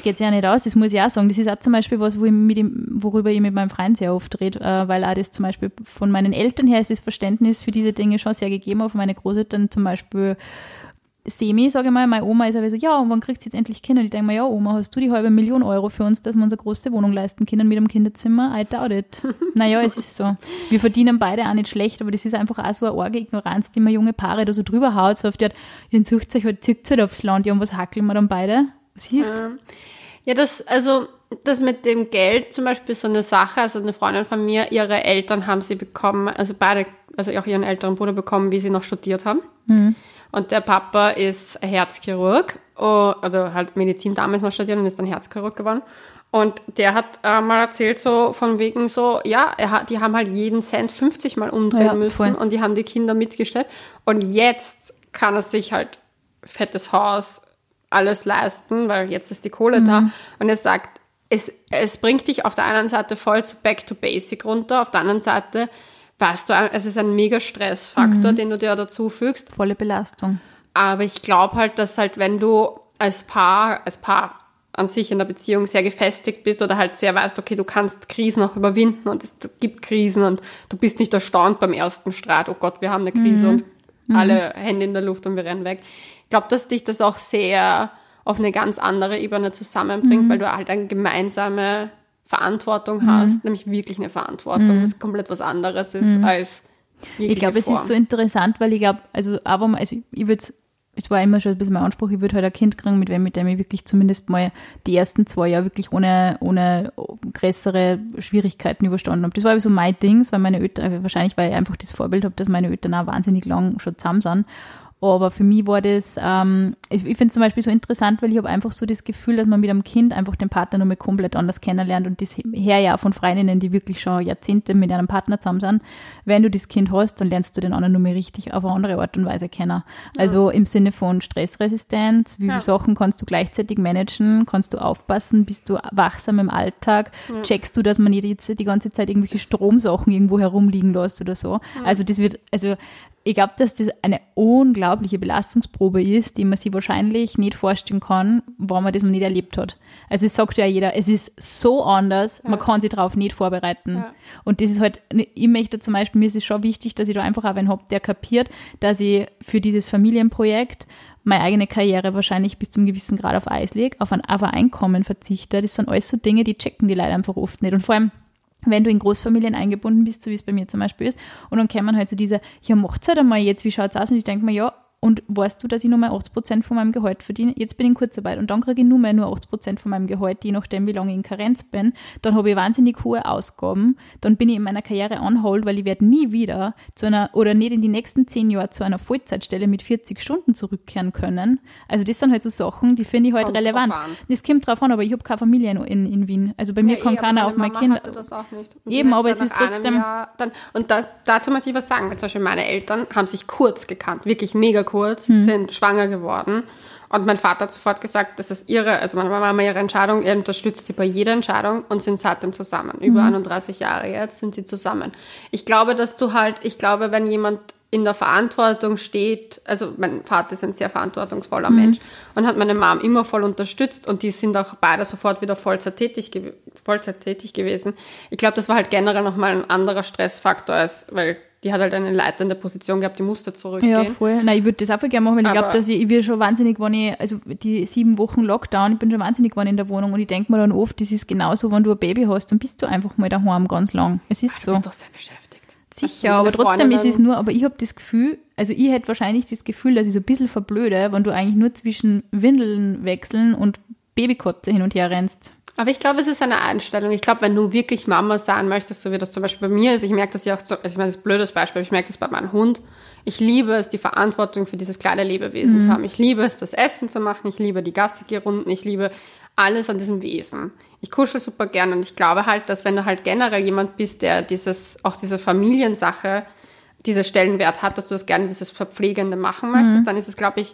Speaker 2: geht ja nicht aus, das muss ich auch sagen. Das ist auch zum Beispiel was, wo ich mit ihm, worüber ich mit meinem Freund sehr oft rede, äh, weil auch das zum Beispiel von meinen Eltern her ist das Verständnis für diese Dinge schon sehr gegeben, auf meine Großeltern zum Beispiel semi, sage ich mal, meine Oma ist aber so, ja, und wann kriegt sie jetzt endlich Kinder? Und ich denke mir, ja, Oma, hast du die halbe Million Euro für uns, dass wir unsere große Wohnung leisten können mit einem Kinderzimmer? I doubt it. [laughs] naja, es ist so. Wir verdienen beide auch nicht schlecht, aber das ist einfach auch so eine arge Ignoranz, die man junge Paare da so drüber haut, so oft, ja, dann sucht euch halt, zieht halt aufs Land, ja, und was hackeln wir dann beide? Was ist?
Speaker 1: Ja. Ja, das, also, das mit dem Geld zum Beispiel ist so eine Sache. Also, eine Freundin von mir, ihre Eltern haben sie bekommen, also beide, also auch ihren älteren Bruder bekommen, wie sie noch studiert haben. Und der Papa ist Herzchirurg, oh, also halt Medizin damals noch studiert und ist dann Herzchirurg geworden. Und der hat äh, mal erzählt, so von wegen so, ja, hat, die haben halt jeden Cent 50 Mal umdrehen
Speaker 2: Ja,
Speaker 1: müssen
Speaker 2: voll.
Speaker 1: und die haben die Kinder mitgestellt. Und jetzt kann er sich halt fettes Haus, alles leisten, weil jetzt ist die Kohle da. Und er sagt, es, es bringt dich auf der einen Seite voll zu Back to Basic runter, auf der anderen Seite weißt du, es ist ein mega Stressfaktor, den du dir dazu fügst.
Speaker 2: Volle Belastung.
Speaker 1: Aber ich glaube halt, dass halt, wenn du als Paar, als Paar an sich in der Beziehung sehr gefestigt bist oder halt sehr weißt, okay, du kannst Krisen auch überwinden und es gibt Krisen und du bist nicht erstaunt beim ersten Streit, oh Gott, wir haben eine Krise und alle Hände in der Luft und wir rennen weg. Ich glaube, dass dich das auch sehr auf eine ganz andere Ebene zusammenbringt, weil du halt eine gemeinsame Verantwortung hast, nämlich wirklich eine Verantwortung, was komplett was anderes ist als jegliche
Speaker 2: Ich glaube, es ist so interessant, weil ich glaube, also aber also ich würde es war immer schon ein bisschen mein Anspruch, ich würde halt ein Kind kriegen, mit wem, mit dem ich wirklich zumindest mal die ersten zwei Jahre wirklich ohne, ohne größere Schwierigkeiten überstanden habe. Das war so mein Dings, weil meine Eltern, wahrscheinlich weil ich einfach das Vorbild habe, dass meine Eltern auch wahnsinnig lang schon zusammen sind. Aber für mich war das, ähm, ich, ich finde es zum Beispiel so interessant, weil ich habe einfach so das Gefühl, dass man mit einem Kind einfach den Partner nochmal komplett anders kennenlernt und das her ja auch von Freundinnen, die wirklich schon Jahrzehnte mit einem Partner zusammen sind. Wenn du das Kind hast, dann lernst du den anderen nochmal richtig auf eine andere Art und Weise kennen. Also im Sinne von Stressresistenz, wie viele
Speaker 1: Ja.
Speaker 2: Sachen kannst du gleichzeitig managen, kannst du aufpassen, bist du wachsam im Alltag, checkst du, dass man jetzt die ganze Zeit irgendwelche Stromsachen irgendwo herumliegen lässt oder so. Also das wird, also ich glaube, dass das eine unglaubliche Belastungsprobe ist, die man sich wahrscheinlich nicht vorstellen kann, wenn man das noch nicht erlebt hat. Also es sagt ja jeder, es ist so anders, man kann sich darauf nicht vorbereiten.
Speaker 1: Ja.
Speaker 2: Und das ist halt, ich möchte zum Beispiel, mir ist es schon wichtig, dass ich da einfach auch einen habe, der kapiert, dass ich für dieses Familienprojekt meine eigene Karriere wahrscheinlich bis zum gewissen Grad auf Eis lege, auf ein, auf ein Einkommen verzichte. Das sind alles so Dinge, die checken die Leute einfach oft nicht. Und vor allem, wenn du in Großfamilien eingebunden bist, so wie es bei mir zum Beispiel ist, und dann kämen halt so diese, ja, macht's halt einmal jetzt, wie schaut's aus? Und ich denke mir, ja, und weißt du, dass ich nur mal 80% von meinem Gehalt verdiene? Jetzt bin ich in Kurzarbeit und dann kriege ich nur mehr nur 80% von meinem Gehalt, je nachdem, wie lange ich in Karenz bin. Dann habe ich wahnsinnig hohe Ausgaben. Dann bin ich in meiner Karriere on hold, weil ich werde nie wieder zu einer, oder nicht in die nächsten zehn Jahre zu einer Vollzeitstelle mit 40 Stunden zurückkehren können. Also das sind halt so Sachen, die finde ich halt
Speaker 1: Kommt
Speaker 2: relevant. Das kommt drauf an, aber ich habe keine Familie in, in, Wien. Also bei mir
Speaker 1: Ja,
Speaker 2: kann
Speaker 1: eh, aber
Speaker 2: keiner
Speaker 1: meine
Speaker 2: auf
Speaker 1: Mama
Speaker 2: Kind.
Speaker 1: hatte das auch nicht. Und
Speaker 2: Eben, aber es ist trotzdem-
Speaker 1: Jahr Dann, und da, dazu möchte ich was sagen. Zum Beispiel meine Eltern haben sich kurz gekannt, wirklich mega kurz,
Speaker 2: Hm.
Speaker 1: sind schwanger geworden. Und mein Vater hat sofort gesagt, das ist ihre, also meine Mama ihre Entscheidung, er unterstützt sie bei jeder Entscheidung und sind seitdem zusammen. Über
Speaker 2: Hm.
Speaker 1: 31 Jahre jetzt sind sie zusammen. Ich glaube, dass du halt, ich glaube, wenn jemand in der Verantwortung steht, also mein Vater ist ein sehr verantwortungsvoller Mensch und hat meine Mom immer voll unterstützt und die sind auch beide sofort wieder Vollzeit tätig, gew- Vollzeit tätig gewesen. Ich glaube, das war halt generell nochmal ein anderer Stressfaktor, als, weil die hat halt eine leitende Position gehabt, die musste zurückgehen.
Speaker 2: Ja, voll. Nein, ich würde das auch voll gerne machen, weil ich glaube,
Speaker 1: Aber-
Speaker 2: dass ich, ich will schon wahnsinnig, wenn ich, also die sieben Wochen Lockdown, ich bin schon wahnsinnig geworden in der Wohnung und ich denke mir dann oft, das ist genauso, wenn du ein Baby hast, dann bist du einfach mal daheim ganz lang. Es ist
Speaker 1: Du
Speaker 2: so.
Speaker 1: bist doch sehr beschäftigt.
Speaker 2: Sicher,
Speaker 1: Also
Speaker 2: aber trotzdem ist es nur, aber ich habe das Gefühl, also ich hätte wahrscheinlich das Gefühl, dass ich so ein bisschen verblöde, wenn du eigentlich nur zwischen Windeln wechseln und Babykotze hin und her rennst.
Speaker 1: Aber ich glaube, es ist eine Einstellung. Ich glaube, wenn du wirklich Mama sein möchtest, so wie das zum Beispiel bei mir ist, ich merke das ja auch, so, also ich meine, das ist ein blödes Beispiel, ich merke das bei meinem Hund. Ich liebe es, die Verantwortung für dieses kleine Lebewesen zu haben. Ich liebe es, das Essen zu machen. Ich liebe die Gassigeh-Runden. Ich liebe alles an diesem Wesen. Ich kuschel super gern und ich glaube halt, dass wenn du halt generell jemand bist, der dieses, auch diese Familiensache, diese Stellenwert hat, dass du das gerne dieses Verpflegende machen möchtest, dann ist es, glaube ich,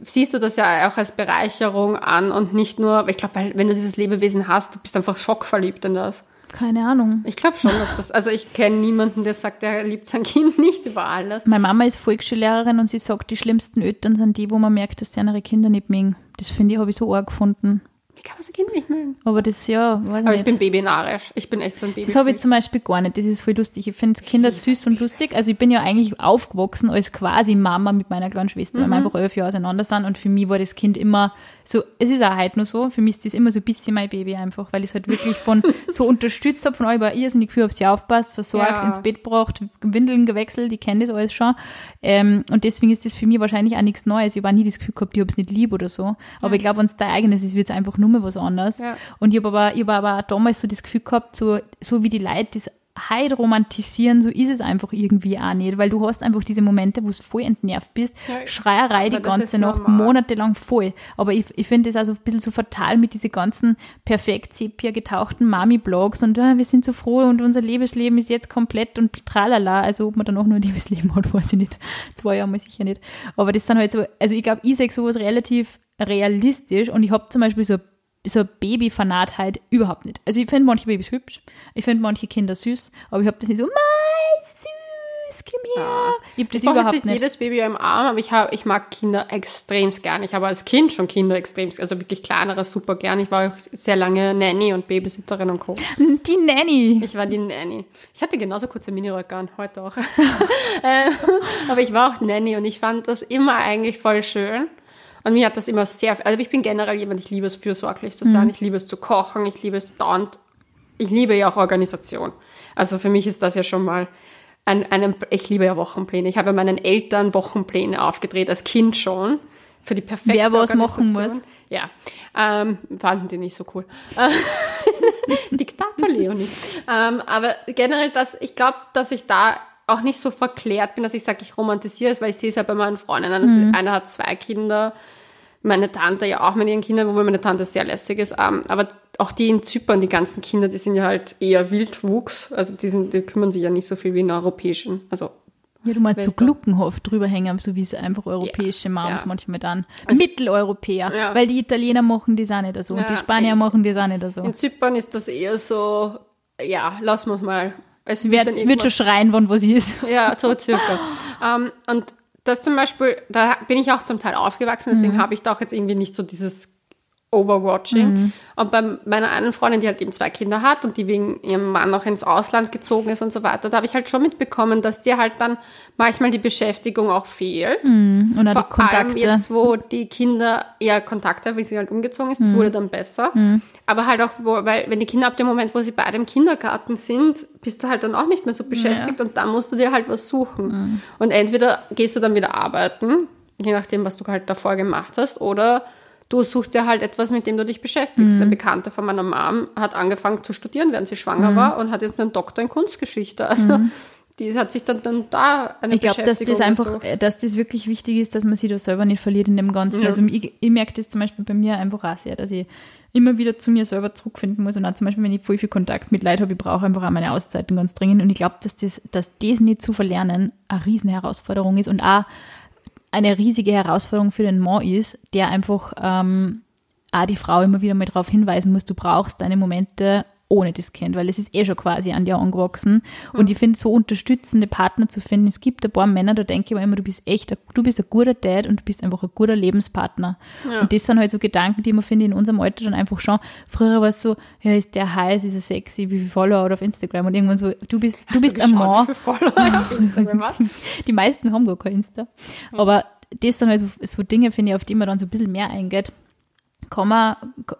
Speaker 1: siehst du das ja auch als Bereicherung an und nicht nur, ich glaube, weil wenn du dieses Lebewesen hast, du bist einfach schockverliebt in das.
Speaker 2: Keine Ahnung.
Speaker 1: Ich glaube schon, dass das, also ich kenne niemanden, der sagt, er liebt sein [laughs] Kind nicht über alles.
Speaker 2: Meine Mama ist Volksschullehrerin und sie sagt, die schlimmsten Eltern sind die, wo man merkt, dass sie ihre Kinder nicht mögen. Das finde ich, habe ich so arg gefunden.
Speaker 1: Wie kann man sein Kind nicht mögen?
Speaker 2: Aber das, ja, weiß
Speaker 1: Aber
Speaker 2: ich
Speaker 1: ich
Speaker 2: nicht.
Speaker 1: bin babynarisch. Ich bin echt so ein Baby.
Speaker 2: Das habe ich zum Beispiel gar nicht. Das ist voll lustig. Ich finde Kinder süß und lustig. Also ich bin ja eigentlich aufgewachsen als quasi Mama mit meiner kleinen Schwester, weil wir einfach elf Jahre auseinander sind. Und für mich war das Kind immer so, es ist auch heute noch so, für mich ist das immer so ein bisschen mein Baby einfach, weil ich es halt wirklich von [laughs] so unterstützt habe, von euch war irrsinnig viel auf sie aufpasst, versorgt,
Speaker 1: Ja.
Speaker 2: ins Bett gebracht, Windeln gewechselt, die kennen das alles schon. Ähm, und deswegen ist das für mich wahrscheinlich auch nichts Neues. Ich habe auch nie das Gefühl gehabt, ich habe es nicht lieb oder so. Aber ich glaube, wenn es dein eigenes ist, wird es einfach nur mehr was anderes.
Speaker 1: Ja.
Speaker 2: Und ich habe aber, ich hab aber auch damals so das Gefühl gehabt, so, so wie die Leute das heute romantisieren, so ist es einfach irgendwie auch nicht, weil du hast einfach diese Momente, wo du voll entnervt bist,
Speaker 1: Ja,
Speaker 2: Schreierei die ganze Nacht,
Speaker 1: normal.
Speaker 2: monatelang voll. Aber ich, ich finde das also ein bisschen so fatal mit diesen ganzen perfekt sepia getauchten Mami-Blogs und ah, wir sind so froh und unser Liebesleben ist jetzt komplett und tralala. Also ob man dann auch nur ein Liebesleben hat, [laughs] weiß ich nicht. Zwei Jahre mal sicher nicht. Aber das sind halt so, also ich glaube, ich sehe sowas relativ realistisch und ich habe zum Beispiel so so Babyfanatheit überhaupt nicht. Also ich finde manche Babys hübsch, ich finde manche Kinder süß, aber ich habe das nicht so, mei, süß, komm her. Ich habe das
Speaker 1: Ich
Speaker 2: überhaupt
Speaker 1: jetzt nicht jedes Baby im Arm, aber ich, hab, ich mag Kinder extremst gern. Ich habe als Kind schon Kinder extremst, also wirklich kleinere super gern. Ich war auch sehr lange Nanny und Babysitterin und Co.
Speaker 2: Die Nanny.
Speaker 1: Ich war die Nanny. Ich hatte genauso kurze Miniröcke an, heute auch. [laughs] Ähm, aber ich war auch Nanny und ich fand das immer eigentlich voll schön. Und mir hat das immer sehr, also ich bin generell jemand, ich liebe es fürsorglich zu sein, ich liebe es zu kochen, ich liebe es dauernd, ich liebe ja auch Organisation. Also für mich ist das ja schon mal ein, ein ich liebe ja Wochenpläne. Ich habe ja meinen Eltern Wochenpläne aufgedreht, als Kind schon, für die perfekte
Speaker 2: Wer was machen
Speaker 1: Organisation. Ja, ähm, fanden die nicht so cool. [laughs] Diktator Leonie. ähm, aber generell, dass ich glaube, dass ich da auch nicht so verklärt bin, dass ich sage, ich romantisiere es, weil ich sehe es ja bei meinen Freundinnen. Also Einer hat zwei Kinder, meine Tante ja auch mit ihren Kindern, wobei meine Tante sehr lässig ist. Ähm, aber auch die in Zypern, die ganzen Kinder, die sind ja halt eher Wildwuchs. Also die, sind, die kümmern sich ja nicht so viel wie in europäischen. Also
Speaker 2: Ja, du meinst so
Speaker 1: Weißt du?
Speaker 2: Gluckenhof drüber hängen, so wie es einfach europäische Moms
Speaker 1: ja. Also
Speaker 2: manchmal dann. Mitteleuropäer.
Speaker 1: Ja.
Speaker 2: Weil die Italiener machen das auch nicht so. Und die
Speaker 1: Ja,
Speaker 2: Spanier
Speaker 1: nee.
Speaker 2: machen das auch nicht so.
Speaker 1: in Zypern ist das eher so, ja, lassen wir es mal. Es
Speaker 2: Wer
Speaker 1: dann
Speaker 2: wird schon schreien, wann was ist. [laughs]
Speaker 1: Ja, so circa. ähm, und das zum Beispiel, da bin ich auch zum Teil aufgewachsen, deswegen
Speaker 2: Mhm.
Speaker 1: habe ich da auch jetzt irgendwie nicht so dieses Overwatching.
Speaker 2: Mhm.
Speaker 1: Und bei meiner einen Freundin, die halt eben zwei Kinder hat und die wegen ihrem Mann auch ins Ausland gezogen ist und so weiter, da habe ich halt schon mitbekommen, dass dir halt dann manchmal die Beschäftigung auch fehlt.
Speaker 2: Und auch die
Speaker 1: Vor allem
Speaker 2: Kontakte.
Speaker 1: jetzt, wo die Kinder eher Kontakte haben, wie sie halt umgezogen ist, das
Speaker 2: Mhm.
Speaker 1: wurde dann besser. Aber halt auch, wo, weil wenn die Kinder ab dem Moment, wo sie beide im Kindergarten sind, bist du halt dann auch nicht mehr so beschäftigt und dann musst du dir halt was suchen.
Speaker 2: Mhm.
Speaker 1: Und entweder gehst du dann wieder arbeiten, je nachdem, was du halt davor gemacht hast, oder du suchst dir halt etwas, mit dem du dich beschäftigst.
Speaker 2: Mhm.
Speaker 1: Eine Bekannte von meiner Mom hat angefangen zu studieren, während sie schwanger
Speaker 2: Mhm.
Speaker 1: war und hat jetzt einen Doktor in Kunstgeschichte. Also die hat sich dann, dann da eine
Speaker 2: Ich glaube, dass das einfach,
Speaker 1: gesucht.
Speaker 2: äh, dass das wirklich wichtig ist, dass man sich da selber nicht verliert in dem Ganzen.
Speaker 1: Ja.
Speaker 2: Also ich, ich merke das zum Beispiel bei mir einfach auch sehr, dass ich immer wieder zu mir selber zurückfinden muss und auch zum Beispiel, wenn ich voll viel Kontakt mit Leuten habe, ich brauche einfach auch meine Auszeiten ganz dringend und ich glaube, dass das, dass das nicht zu verlernen eine riesen Herausforderung ist und auch eine riesige Herausforderung für den Mann ist, der einfach ähm, auch die Frau immer wieder mal darauf hinweisen muss, du brauchst deine Momente ohne das Kind, weil es ist eh schon quasi an dir angewachsen. Und ich finde, so unterstützende Partner zu finden, es gibt ein paar Männer, da denke ich mir immer, du bist echt, ein- du bist ein guter Dad und du bist einfach ein guter Lebenspartner. Und das sind halt so Gedanken, die man, finde in unserem Alter dann einfach schon, früher war es so, ja, ist der heiß, ist er sexy, wie viele Follower hat er auf Instagram und irgendwann so, du bist, du
Speaker 1: Hast
Speaker 2: bist ein Mann, [laughs] die meisten haben gar kein Insta. Aber das sind halt so, so Dinge, finde ich, auf die man dann so ein bisschen mehr eingeht. Kann man,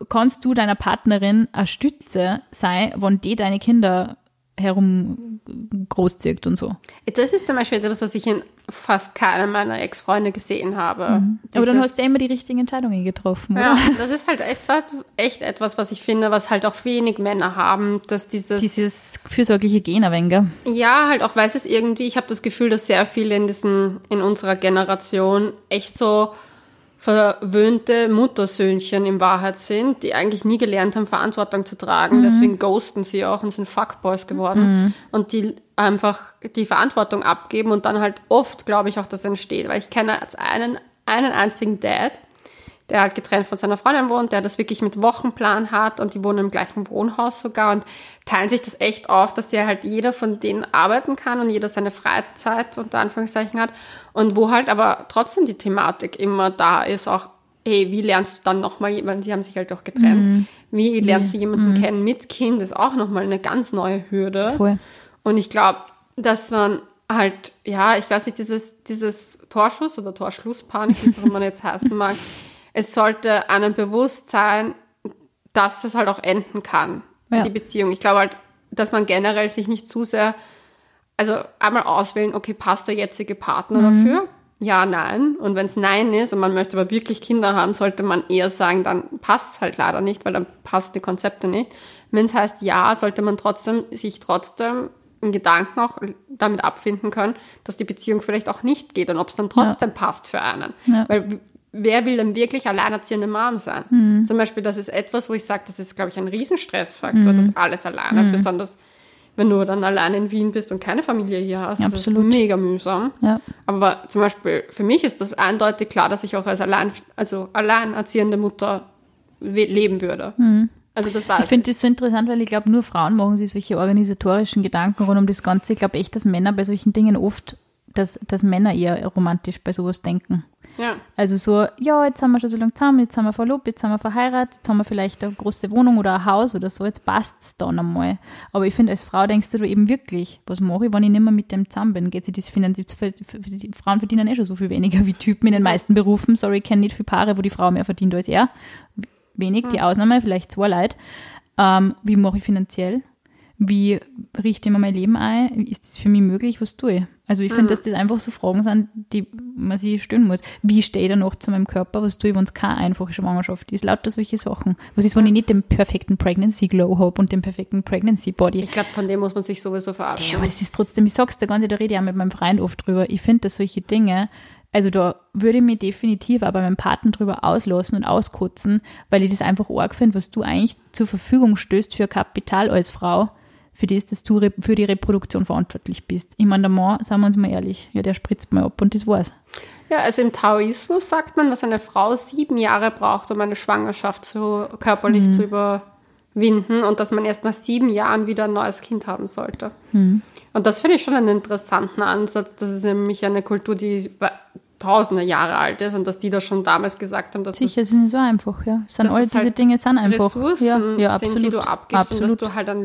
Speaker 2: kannst du deiner Partnerin eine Stütze sein, wenn die deine Kinder herum großzieht und so.
Speaker 1: Das ist zum Beispiel etwas, was ich in fast keinem meiner Ex-Freunde gesehen habe.
Speaker 2: Aber dann hast du immer die richtigen Entscheidungen getroffen, oder?
Speaker 1: ja, das ist halt etwas, echt etwas, was ich finde, was halt auch wenig Männer haben, dass dieses,
Speaker 2: Dieses fürsorgliche Gen ein
Speaker 1: ja, halt auch weiß es irgendwie, ich habe das Gefühl, dass sehr viele in diesen, in unserer Generation echt so verwöhnte Muttersöhnchen in Wahrheit sind, die eigentlich nie gelernt haben, Verantwortung zu tragen. Deswegen ghosten sie auch und sind Fuckboys geworden. Und die einfach die Verantwortung abgeben und dann halt oft, glaube ich, auch das entsteht. Weil ich kenne als einen, einen einzigen Dad, der halt getrennt von seiner Freundin wohnt, der das wirklich mit Wochenplan hat und die wohnen im gleichen Wohnhaus sogar und teilen sich das echt auf, dass ja halt jeder von denen arbeiten kann und jeder seine Freizeit unter Anführungszeichen hat und wo halt aber trotzdem die Thematik immer da ist, auch hey, wie lernst du dann nochmal jemanden, die haben sich halt auch getrennt,
Speaker 2: Mhm.
Speaker 1: wie lernst du jemanden kennen mit Kind, ist auch nochmal eine ganz neue Hürde.
Speaker 2: Voll.
Speaker 1: Und ich glaube, dass man halt, ja, ich weiß nicht, dieses, dieses Torschuss oder Torschlusspanik, wie es auch immer jetzt [laughs] heißen mag, es sollte einem bewusst sein, dass es halt auch enden kann,
Speaker 2: Ja.
Speaker 1: die Beziehung. Ich glaube halt, dass man generell sich nicht zu sehr, also einmal auswählen, okay, passt der jetzige Partner dafür? Ja, nein. Und wenn es nein ist und man möchte aber wirklich Kinder haben, sollte man eher sagen, dann passt es halt leider nicht, weil dann passt die Konzepte nicht. Wenn es heißt ja, sollte man trotzdem sich trotzdem in Gedanken auch damit abfinden können, dass die Beziehung vielleicht auch nicht geht und ob es dann trotzdem passt für einen.
Speaker 2: Ja.
Speaker 1: Weil wer will denn wirklich alleinerziehende Mom sein? Zum Beispiel, das ist etwas, wo ich sage, das ist, glaube ich, ein Riesenstressfaktor, das alles alleine, besonders wenn du dann allein in Wien bist und keine Familie hier hast. Das
Speaker 2: Absolut.
Speaker 1: ist mega mühsam.
Speaker 2: Ja.
Speaker 1: Aber zum Beispiel für mich ist das eindeutig klar, dass ich auch als allein, also alleinerziehende Mutter leben würde. Also das war
Speaker 2: Ich finde das so interessant, weil ich glaube, nur Frauen machen sich solche organisatorischen Gedanken rund um das Ganze. Ich glaube echt, dass Männer bei solchen Dingen oft, dass, dass Männer eher romantisch bei sowas denken.
Speaker 1: Ja.
Speaker 2: Also so, ja, jetzt haben wir schon so lange zusammen, jetzt haben wir verlobt, jetzt haben wir verheiratet, jetzt haben wir vielleicht eine große Wohnung oder ein Haus oder so, jetzt passt's dann einmal. Aber ich finde, als Frau denkst du eben wirklich, was mache ich, wenn ich nicht mehr mit dem zusammen bin? Geht sich das finanziell, Frauen verdienen eh schon so viel weniger wie Typen in den meisten Berufen. Sorry, ich kenne nicht viele Paare, wo die Frau mehr verdient als er. Wenig, die Ausnahme, vielleicht zwei Leute. Ähm, wie mache ich finanziell? Wie richte ich mir mein Leben ein? Ist das für mich möglich? Was tue ich? Also ich finde, dass das einfach so Fragen sind, die man sich stellen muss. Wie stehe ich dann noch zu meinem Körper? Was tue ich, wenn es keine einfache Schwangerschaft ist? Lauter solche Sachen. Was ist, wenn ich nicht den perfekten Pregnancy Glow habe und den perfekten Pregnancy Body?
Speaker 1: Ich glaube, von dem muss man sich sowieso
Speaker 2: Ja,
Speaker 1: verabschieden.
Speaker 2: aber das ist trotzdem, ich sag's dir ganz, da rede ich auch mit meinem Freund oft drüber. Ich finde, dass solche Dinge, also da würde ich mich definitiv bei meinem Partner drüber auslassen und auskotzen, weil ich das einfach arg finde, was du eigentlich zur Verfügung stößt für Kapital als Frau, für das, dass du für die Reproduktion verantwortlich bist. Ich meine, der Mann, sagen wir uns mal ehrlich, ja, der spritzt mal ab und das war's.
Speaker 1: Ja, also im Taoismus sagt man, dass eine Frau sieben Jahre braucht, um eine Schwangerschaft zu, körperlich zu überwinden und dass man erst nach sieben Jahren wieder ein neues Kind haben sollte. Und das finde ich schon einen interessanten Ansatz. Das ist nämlich eine Kultur, die tausende Jahre alt ist und dass die da schon damals gesagt haben, dass
Speaker 2: Sicher, es ist nicht so einfach, ja. Sind
Speaker 1: Das ist
Speaker 2: diese
Speaker 1: halt
Speaker 2: Dinge sind
Speaker 1: das
Speaker 2: einfach.
Speaker 1: Ressourcen
Speaker 2: ja, ja,
Speaker 1: sind,
Speaker 2: absolut.
Speaker 1: die du abgibst
Speaker 2: absolut.
Speaker 1: und dass du halt an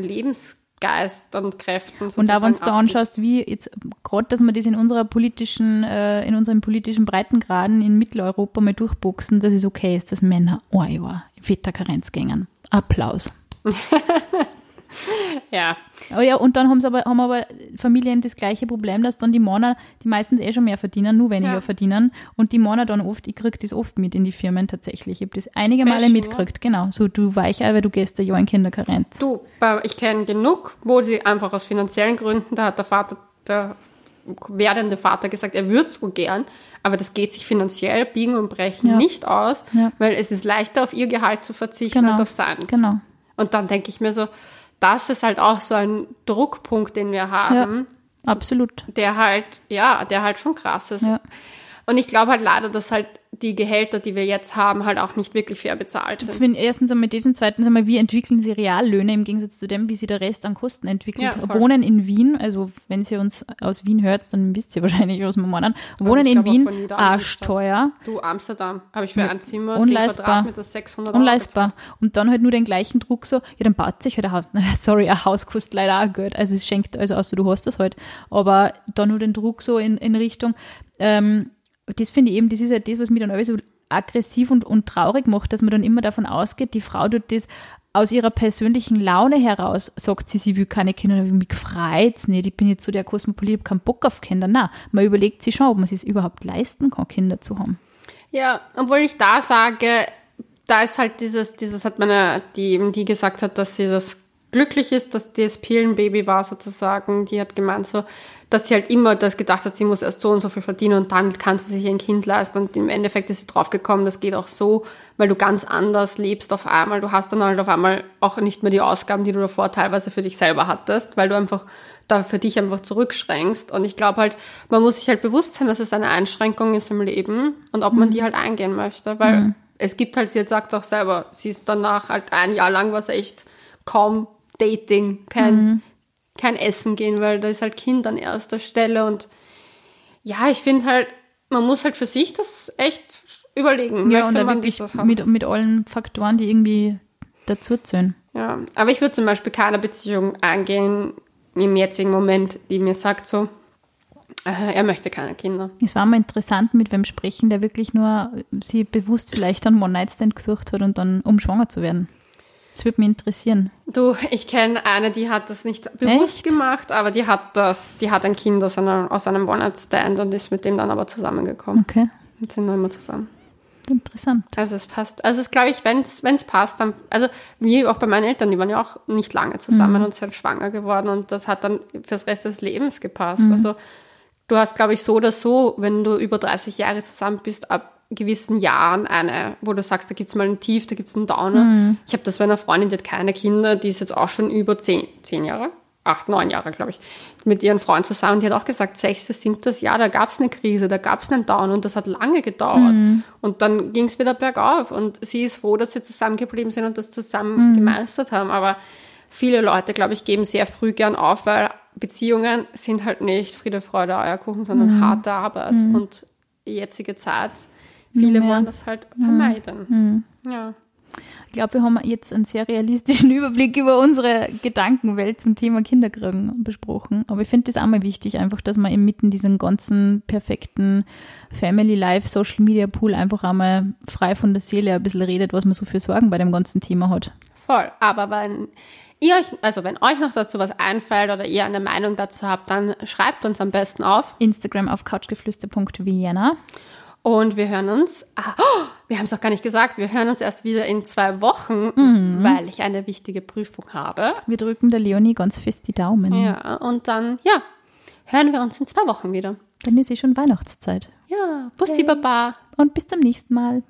Speaker 1: Lebensgeist und Kräften
Speaker 2: Und auch wenn du da anschaust, wie jetzt gerade, dass wir das in unserer politischen, äh, in unseren politischen Breitengraden in Mitteleuropa mal durchboxen, dass es okay ist, dass Männer ein Jahr in Väterkarenz gängen. Applaus. [laughs]
Speaker 1: Ja,
Speaker 2: Oh ja, und dann haben sie aber, haben aber Familien das gleiche Problem, dass dann die Männer, die meistens eh schon mehr verdienen, nur weniger
Speaker 1: Ja.
Speaker 2: verdienen. Und die Männer dann oft, ich krieg das oft mit in die Firmen tatsächlich. Ich habe das einige Male mitgekriegt, genau. So, du Weichei, weil du gehst Jahr in Kinderkarenz.
Speaker 1: Du, ich kenne genug, wo sie einfach aus finanziellen Gründen, da hat der Vater, der werdende Vater gesagt, er würde so gern, aber das geht sich finanziell biegen und brechen
Speaker 2: Ja.
Speaker 1: nicht aus,
Speaker 2: Ja.
Speaker 1: weil es ist leichter, auf ihr Gehalt zu verzichten
Speaker 2: Genau.
Speaker 1: als auf seins.
Speaker 2: Genau.
Speaker 1: Und dann denke ich mir so, das ist halt auch so ein Druckpunkt, den wir haben,
Speaker 2: Absolut.
Speaker 1: der halt, ja, der halt schon krass ist.
Speaker 2: Ja.
Speaker 1: Und ich glaube halt leider, dass halt die Gehälter, die wir jetzt haben, halt auch nicht wirklich fair bezahlt
Speaker 2: Ich
Speaker 1: sind.
Speaker 2: finde erstens einmal das und zweitens einmal, wie entwickeln sie Reallöhne im Gegensatz zu dem, wie sie der Rest an Kosten entwickelt.
Speaker 1: Ja.
Speaker 2: Wohnen in Wien, also wenn ihr uns aus Wien hört, dann wisst ihr wahrscheinlich, was wir meinen. Wohnen
Speaker 1: ich
Speaker 2: in Wien, arschteuer,
Speaker 1: Du, Amsterdam, habe ich für ein Zimmer, 10
Speaker 2: unleistbar.
Speaker 1: Quadratmeter, 600 Euro
Speaker 2: unleistbar. Und dann halt nur den gleichen Druck so, ja, dann baut sich halt ein Haus. [laughs] Sorry, ein Haus kostet leider auch Geld. Also es schenkt, also außer du hast das halt. Aber dann nur den Druck so in, in Richtung, ähm, das finde ich eben, das ist ja das, was mich dann alles so aggressiv und, und traurig macht, dass man dann immer davon ausgeht, die Frau tut das aus ihrer persönlichen Laune heraus, sagt sie, sie will keine Kinder, ich mich gefreut nicht, ich bin jetzt so der Kosmopolit, ich habe keinen Bock auf Kinder. Nein, man überlegt sich schon, ob man es überhaupt leisten kann, Kinder zu haben.
Speaker 1: Ja, obwohl ich da sage, da ist halt dieses, dieses hat meine, die die gesagt hat, dass sie das glücklich ist, dass das Pillenbaby war sozusagen, die hat gemeint so, dass sie halt immer das gedacht hat, sie muss erst so und so viel verdienen und dann kann sie sich ein Kind leisten. Und im Endeffekt ist sie draufgekommen, das geht auch so, weil du ganz anders lebst auf einmal, du hast dann halt auf einmal auch nicht mehr die Ausgaben, die du davor teilweise für dich selber hattest, weil du einfach da für dich einfach zurückschränkst. Und ich glaube halt, man muss sich halt bewusst sein, dass es eine Einschränkung ist im Leben und ob man die halt eingehen möchte, weil es gibt halt, sie sagt auch selber, sie ist danach halt ein Jahr lang was echt kaum Dating, kein, kein Essen gehen, weil da ist halt Kind an erster Stelle und ja, ich finde halt, man muss halt für sich das echt überlegen.
Speaker 2: Ja,
Speaker 1: Möchte
Speaker 2: und da
Speaker 1: man
Speaker 2: wirklich
Speaker 1: das haben?
Speaker 2: mit, mit allen Faktoren, die irgendwie dazu zählen.
Speaker 1: Ja, aber ich würde zum Beispiel keine Beziehung eingehen im jetzigen Moment, die mir sagt so, äh, er möchte keine Kinder.
Speaker 2: Es war mal interessant, mit wem sprechen, der wirklich nur sie bewusst vielleicht einen One-Night-Stand gesucht hat und dann, um schwanger zu werden. Das würde mich interessieren.
Speaker 1: Du, ich kenne eine, die hat das nicht bewusst
Speaker 2: Echt?
Speaker 1: gemacht, aber die hat das, die hat ein Kind aus einem, aus einem One-Night-Stand und ist mit dem dann aber zusammengekommen.
Speaker 2: Okay,
Speaker 1: Und sind noch immer zusammen.
Speaker 2: interessant.
Speaker 1: Also es passt. Also es glaube ich, wenn es passt, dann, also wie auch bei meinen Eltern, die waren ja auch nicht lange zusammen und sind schwanger geworden und das hat dann fürs Rest des Lebens gepasst. Also du hast, glaube ich, so oder so, wenn du über 30 Jahre zusammen bist, ab gewissen Jahren eine, wo du sagst, da gibt's mal einen Tief, da gibt's einen Downer. Ich habe das bei einer Freundin, die hat keine Kinder, die ist jetzt auch schon über zehn, zehn Jahre, acht, neun Jahre, glaube ich, mit ihren Freund zusammen. Die hat auch gesagt, sechstes, siebtes Jahr, da gab's eine Krise, da gab's einen Down und das hat lange gedauert. Und dann ging's wieder bergauf und sie ist froh, dass sie zusammengeblieben sind und das zusammen gemeistert haben. Aber viele Leute, glaube ich, geben sehr früh gern auf, weil Beziehungen sind halt nicht Friede, Freude, Eierkuchen, sondern harte Arbeit und jetzige Zeit. Viele
Speaker 2: Ja.
Speaker 1: wollen das halt vermeiden. Ja.
Speaker 2: Ich glaube, wir haben jetzt einen sehr realistischen [laughs] Überblick über unsere Gedankenwelt zum Thema Kinderkriegen besprochen. Aber ich finde das auch mal wichtig, einfach, dass man inmitten diesen ganzen perfekten Family Life, Social Media Pool einfach einmal frei von der Seele ein bisschen redet, was man so für Sorgen bei dem ganzen Thema hat.
Speaker 1: Voll. Aber wenn ihr euch, also wenn euch noch dazu was einfällt oder ihr eine Meinung dazu habt, dann schreibt uns am besten auf.
Speaker 2: Instagram auf couchgeflüster.vienna.
Speaker 1: Und wir hören uns, ah, oh, wir haben es auch gar nicht gesagt, wir hören uns erst wieder in zwei Wochen, weil ich eine wichtige Prüfung habe.
Speaker 2: Wir drücken der Leonie ganz fest die Daumen.
Speaker 1: Ja, und dann, ja, hören wir uns in zwei Wochen wieder.
Speaker 2: Dann ist eh schon Weihnachtszeit.
Speaker 1: Ja, Bussi Baba.
Speaker 2: Und bis zum nächsten Mal.